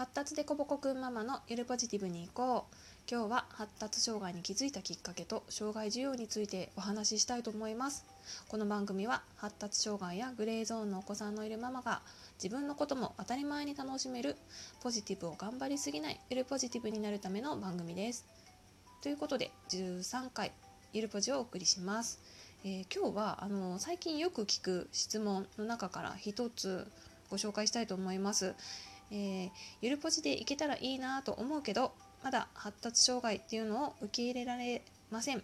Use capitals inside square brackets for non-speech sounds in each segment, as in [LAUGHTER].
発達でこぼこくんママのゆるポジティブに行こう。今日は発達障害に気づいたきっかけと障害需要についてお話ししたいと思います。この番組は発達障害やグレーゾーンのお子さんのいるママが自分のことも当たり前に楽しめるポジティブを頑張りすぎないゆるポジティブになるための番組です。ということで13回ゆるポジをお送りします。えー、今日はあの最近よく聞く質問の中から一つご紹介したいと思います。えー、ゆるポジでいけたらいいなと思うけどまだ発達障害っていうのを受け入れられません。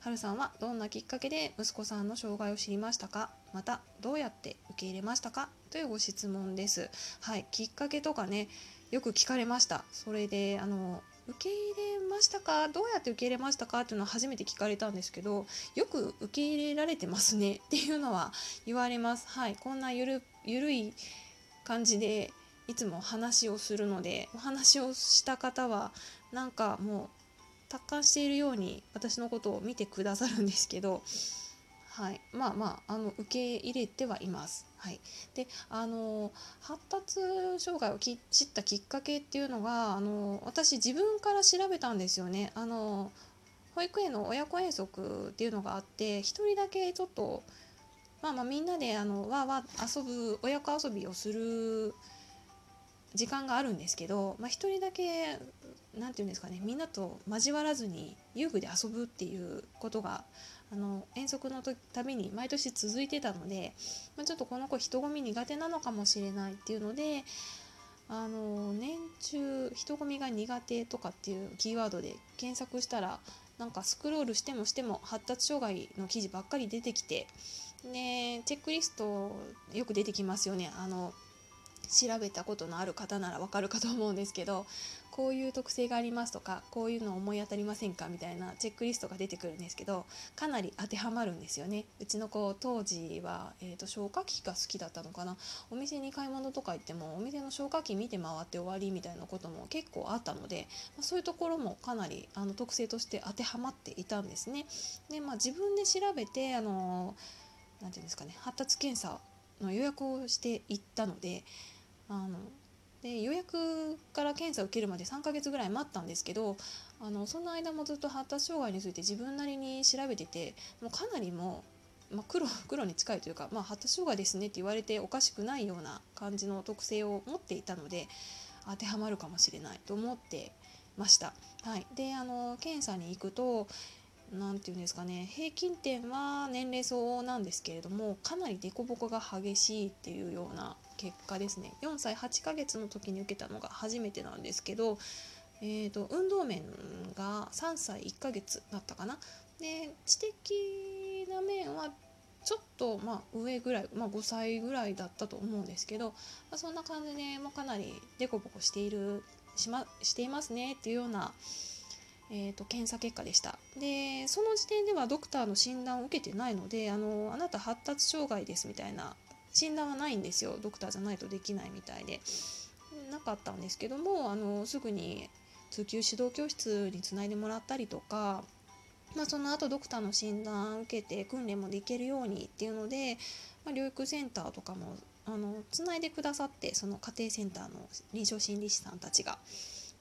はるさんはどんなきっかけで息子さんの障害を知りましたか？またどうやって受け入れましたか？というご質問です。はいきっかけとかねよく聞かれました。それであの受け入れましたか？どうやって受け入れましたか？っていうのは初めて聞かれたんですけどよく受け入れられてますね。っていうのは言われます。はいこんなゆるゆるい感じでいつも話をするのでお話をした方はなんかもう達観しているように私のことを見てくださるんですけど、はい、まあまああの受け入れてはいます。はい、であの発達障害を知ったきっかけっていうのがあの私自分から調べたんですよね。あの保育園の親子遠足っていうのがあって1人だけちょっとまあまあみんなであのわわ遊ぶ親子遊びをする時間があるんですけど、まあ、1人だけ何て言うんですかねみんなと交わらずに遊具で遊ぶっていうことがあの遠足のたびに毎年続いてたので、まあ、ちょっとこの子人混み苦手なのかもしれないっていうのであの年中人混みが苦手とかっていうキーワードで検索したらなんかスクロールしてもしても発達障害の記事ばっかり出てきてでチェックリストよく出てきますよね。あの調べたことのある方ならわかるかと思うんですけどこういう特性がありますとかこういうの思い当たりませんかみたいなチェックリストが出てくるんですけどかなり当てはまるんですよねうちの子当時は、えーと、消火器が好きだったのかなお店に買い物とか行ってもお店の消火器見て回って終わりみたいなことも結構あったので、まあ、そういうところもかなりあの特性として当てはまっていたんですね。でまあ、自分で調べてあのなて言うんですかね発達検査の予約をしていったのであので予約から検査を受けるまで3ヶ月ぐらい待ったんですけどあのその間もずっと発達障害について自分なりに調べててもうかなりもう、まあ、黒 [LAUGHS] 黒に近いというか、まあ、発達障害ですねって言われておかしくないような感じの特性を持っていたので当てはまるかもしれないと思ってました。はい、であの検査に行くと何て言うんですかね平均点は年齢相応なんですけれどもかなり凸凹が激しいっていうような結果ですね。4歳8ヶ月の時に受けたのが初めてなんですけど、えーと、運動面が3歳1ヶ月だったかな。で知的な面はちょっとまあ上ぐらい、まあ、5歳ぐらいだったと思うんですけど、まあ、そんな感じで、まあ、かなり凸凹しているし,、ま、していますねっていうようなえーと、検査結果でした。でその時点ではドクターの診断を受けてないのであのあなた発達障害ですみたいな診断はないんですよ。ドクターじゃないとできないみたいで。なかったんですけどもあのすぐに通級指導教室につないでもらったりとか、まあ、その後ドクターの診断を受けて訓練もできるようにっていうので、まあ、療育センターとかもあのつないでくださってその家庭センターの臨床心理士さんたちが。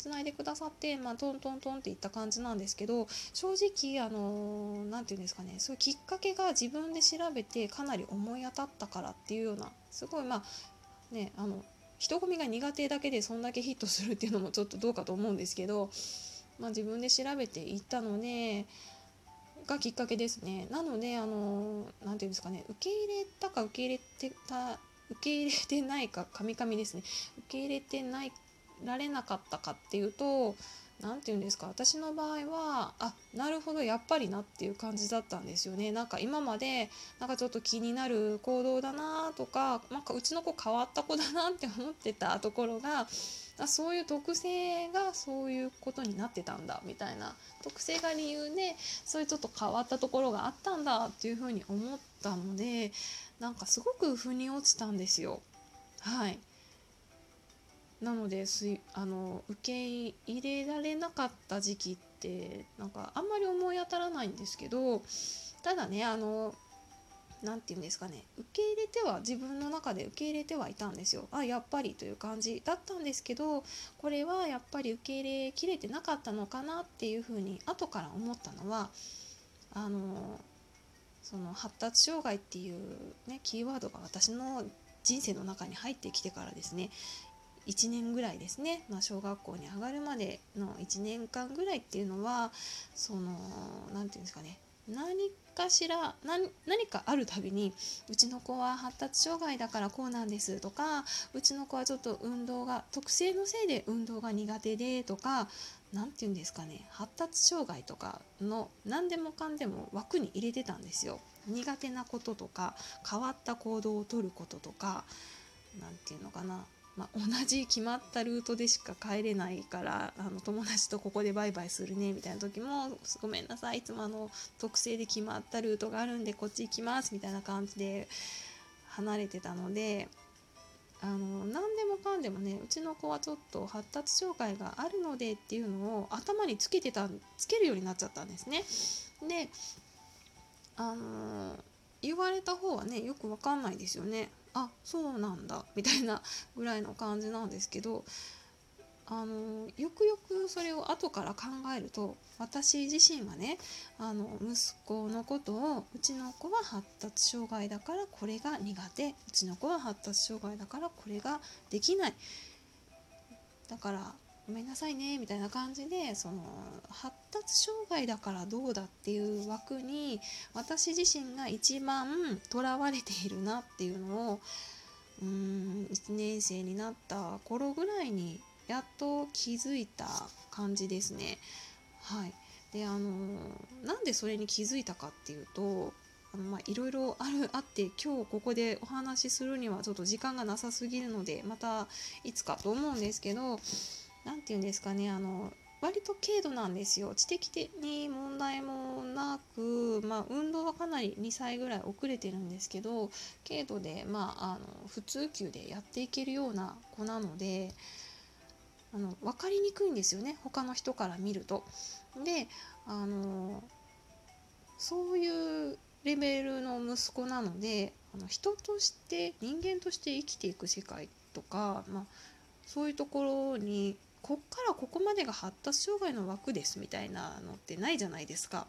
つないでくださって、まあ、トントントンっていった感じなんですけど正直あの何て言うんですかねそういうきっかけが自分で調べてかなり思い当たったからっていうようなすごいまあねあの人混みが苦手だけでそんだけヒットするっていうのもちょっとどうかと思うんですけど、まあ、自分で調べていったのでがきっかけですね。なのであの何て言うんですかね受け入れたか受け入れてた受け入れてないかカミカミですね受け入れてないられなかったかっていうと何て言うんですか私の場合はあなるほどやっぱりなっていう感じだったんですよね。なんか今までなんかちょっと気になる行動だなとかなんかうちの子変わった子だなって思ってた [LAUGHS] ところがあそういう特性がそういうことになってたんだみたいな。特性が理由でそういうちょっと変わったところがあったんだっていうふうに思ったのでなんかすごく腑に落ちたんですよ。はい。なのですあの受け入れられなかった時期ってなんかあんまり思い当たらないんですけどただねあの何て言うんですかね受け入れては自分の中で受け入れてはいたんですよ。あやっぱりという感じだったんですけどこれはやっぱり受け入れきれてなかったのかなっていうふうに後から思ったのはあのその発達障害っていう、ね、キーワードが私の人生の中に入ってきてからですね。1年ぐらいですね、まあ、小学校に上がるまでの1年間ぐらいっていうのはその何て言うんですかね。何かしら何かあるたびにうちの子は発達障害だからこうなんですとかうちの子はちょっと運動が特性のせいで運動が苦手でとか何て言うんですかね。発達障害とかの何でもかんでも枠に入れてたんですよ。苦手なこととか変わった行動をとることとか何て言うのかな。まあ、同じ決まったルートでしか帰れないからあの友達とここでバイバイするねみたいな時もごめんなさいいつもあの特性で決まったルートがあるんでこっち行きますみたいな感じで離れてたのであの何でもかんでもねうちの子はちょっと発達障害があるのでっていうのを頭につけてたつけるようになっちゃったんですね。であの言われた方はねよくわかんないですよね。あそうなんだみたいなぐらいの感じなんですけどあのよくよくそれを後から考えると私自身はねあの息子のことをうちの子は発達障害だからこれが苦手うちの子は発達障害だからこれができない。だからごめんなさいねみたいな感じでその発達障害だからどうだっていう枠に私自身が一番とらわれているなっていうのをうーん1年生になった頃ぐらいにやっと気づいた感じですね。はい、であのなんでそれに気づいたかっていうとあのまあいろいろあるあって今日ここでお話しするにはちょっと時間がなさすぎるのでまたいつかと思うんですけど何て言うんですかねあの割と軽度なんですよ知的に問題もなく、まあ、運動はかなり2歳ぐらい遅れてるんですけど軽度で、まあ、あの普通級でやっていけるような子なのであの分かりにくいんですよね他の人から見ると。であのそういうレベルの息子なのであの人として人間として生きていく世界とか、まあ、そういうところにこっからここまでが発達障害の枠ですみたいなのってないじゃないですか。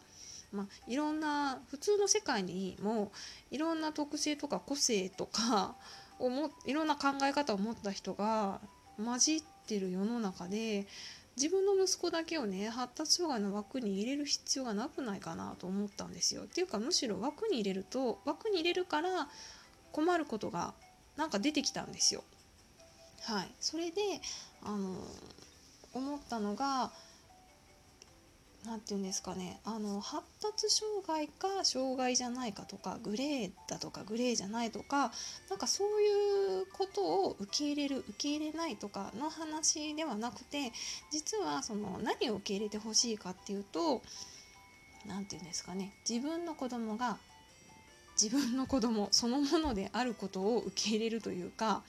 まあ、いろんな普通の世界にもいろんな特性とか個性とかをもいろんな考え方を持った人が混じってる世の中で自分の息子だけをね発達障害の枠に入れる必要がなくないかなと思ったんですよ。っていうかむしろ枠に入れると枠に入れるから困ることがなんか出てきたんですよ。はい、それであの思ったのが何て言うんですかねあの発達障害か障害じゃないかとかグレーだとかグレーじゃないとかなんかそういうことを受け入れる受け入れないとかの話ではなくて実はその何を受け入れてほしいかっていうと何て言うんですかね自分の子供が自分の子供そのものであることを受け入れるというか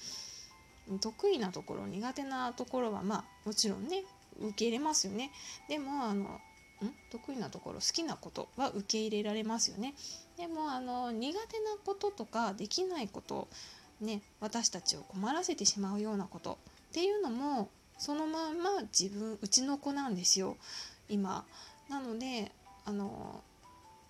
得意なところ苦手なところはまあもちろんね受け入れますよね。でもあのん？得意なところ好きなことは受け入れられますよね。でもあの苦手なこととかできないことね私たちを困らせてしまうようなこと。っていうのもそのまんま自分うちの子なんですよ。今。なのであの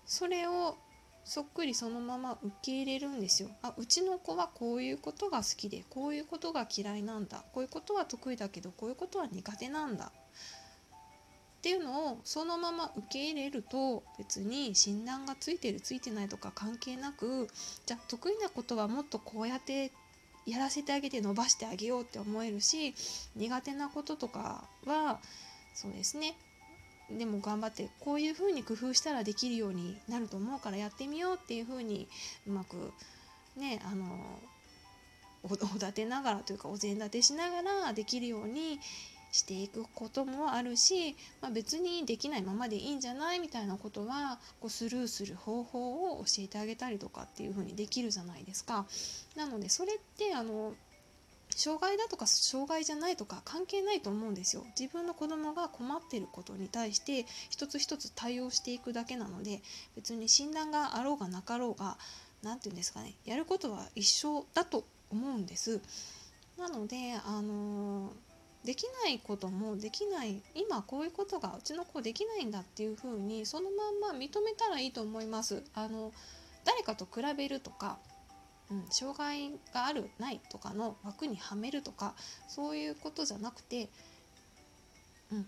それをそっくりそのまま受け入れるんですよ。あうちの子はこういうことが好きでこういうことが嫌いなんだ。こういうことは得意だけどこういうことは苦手なんだ。っていうのをそのまま受け入れると別に診断がついてるついてないとか関係なくじゃあ得意なことはもっとこうやってやらせてあげて伸ばしてあげようって思えるし苦手なこととかはそうですね。でも頑張ってこういう風に工夫したらできるようになると思うからやってみようっていう風にうまくねあのお立てながらというかお膳立てしながらできるようにしていくこともあるし、まあ、別にできないままでいいんじゃないみたいなことはこうスルーする方法を教えてあげたりとかっていう風にできるじゃないですか。なのでそれってあの障害だとか障害じゃないとか関係ないと思うんですよ自分の子供が困ってることに対して一つ一つ対応していくだけなので別に診断があろうがなかろうが何て言うんですかねやることは一緒だと思うんです。なのであのできないこともできない今こういうことがうちの子できないんだっていう風にそのまんま認めたらいいと思います。あの誰かと比べるとか、うん、障害があるないとかの枠にはめるとかそういうことじゃなくて、うん、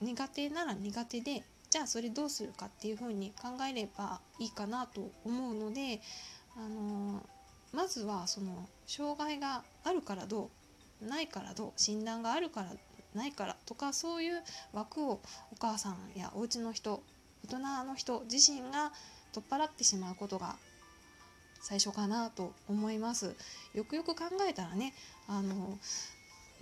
苦手なら苦手でじゃあそれどうするかっていうふうに考えればいいかなと思うので、あのまずはその障害があるからどうないからどう診断があるからないからとかそういう枠をお母さんやお家の人大人の人自身が取っ払ってしまうことが最初かなと思います。よくよく考えたらねあの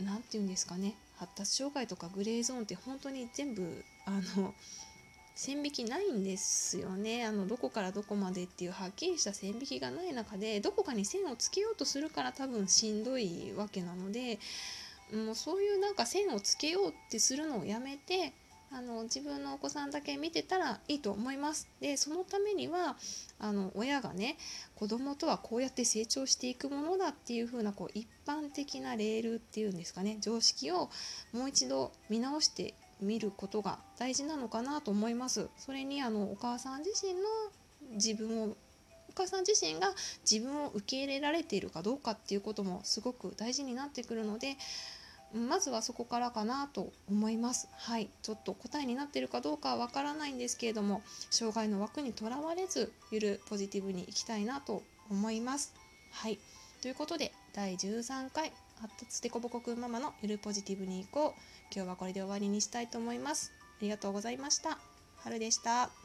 何て言うんですかね。発達障害とかグレーゾーンって本当に全部あの線引きないんですよね。あのどこからどこまでっていうはっきりした線引きがない中でどこかに線をつけようとするから多分しんどいわけなのでもうそういうなんか線をつけようってするのをやめてあの自分のお子さんだけ見てたらいいと思います。でそのためにはあの親がね子供とはこうやって成長していくものだっていう風なこう一般的なレールっていうんですかね常識をもう一度見直して見ることが大事なのかなと思います。それにあのお母さん自身の自分をお母さん自身が自分を受け入れられているかどうかっていうこともすごく大事になってくるのでまずはそこからかなと思います。はい、ちょっと答えになってるかどうかはわからないんですけれども障害の枠にとらわれずゆるポジティブにいきたいなと思います。はい。ということで第13回発達デコボコくんママのゆるポジティブに行こう。今日はこれで終わりにしたいと思います。ありがとうございました。春でした。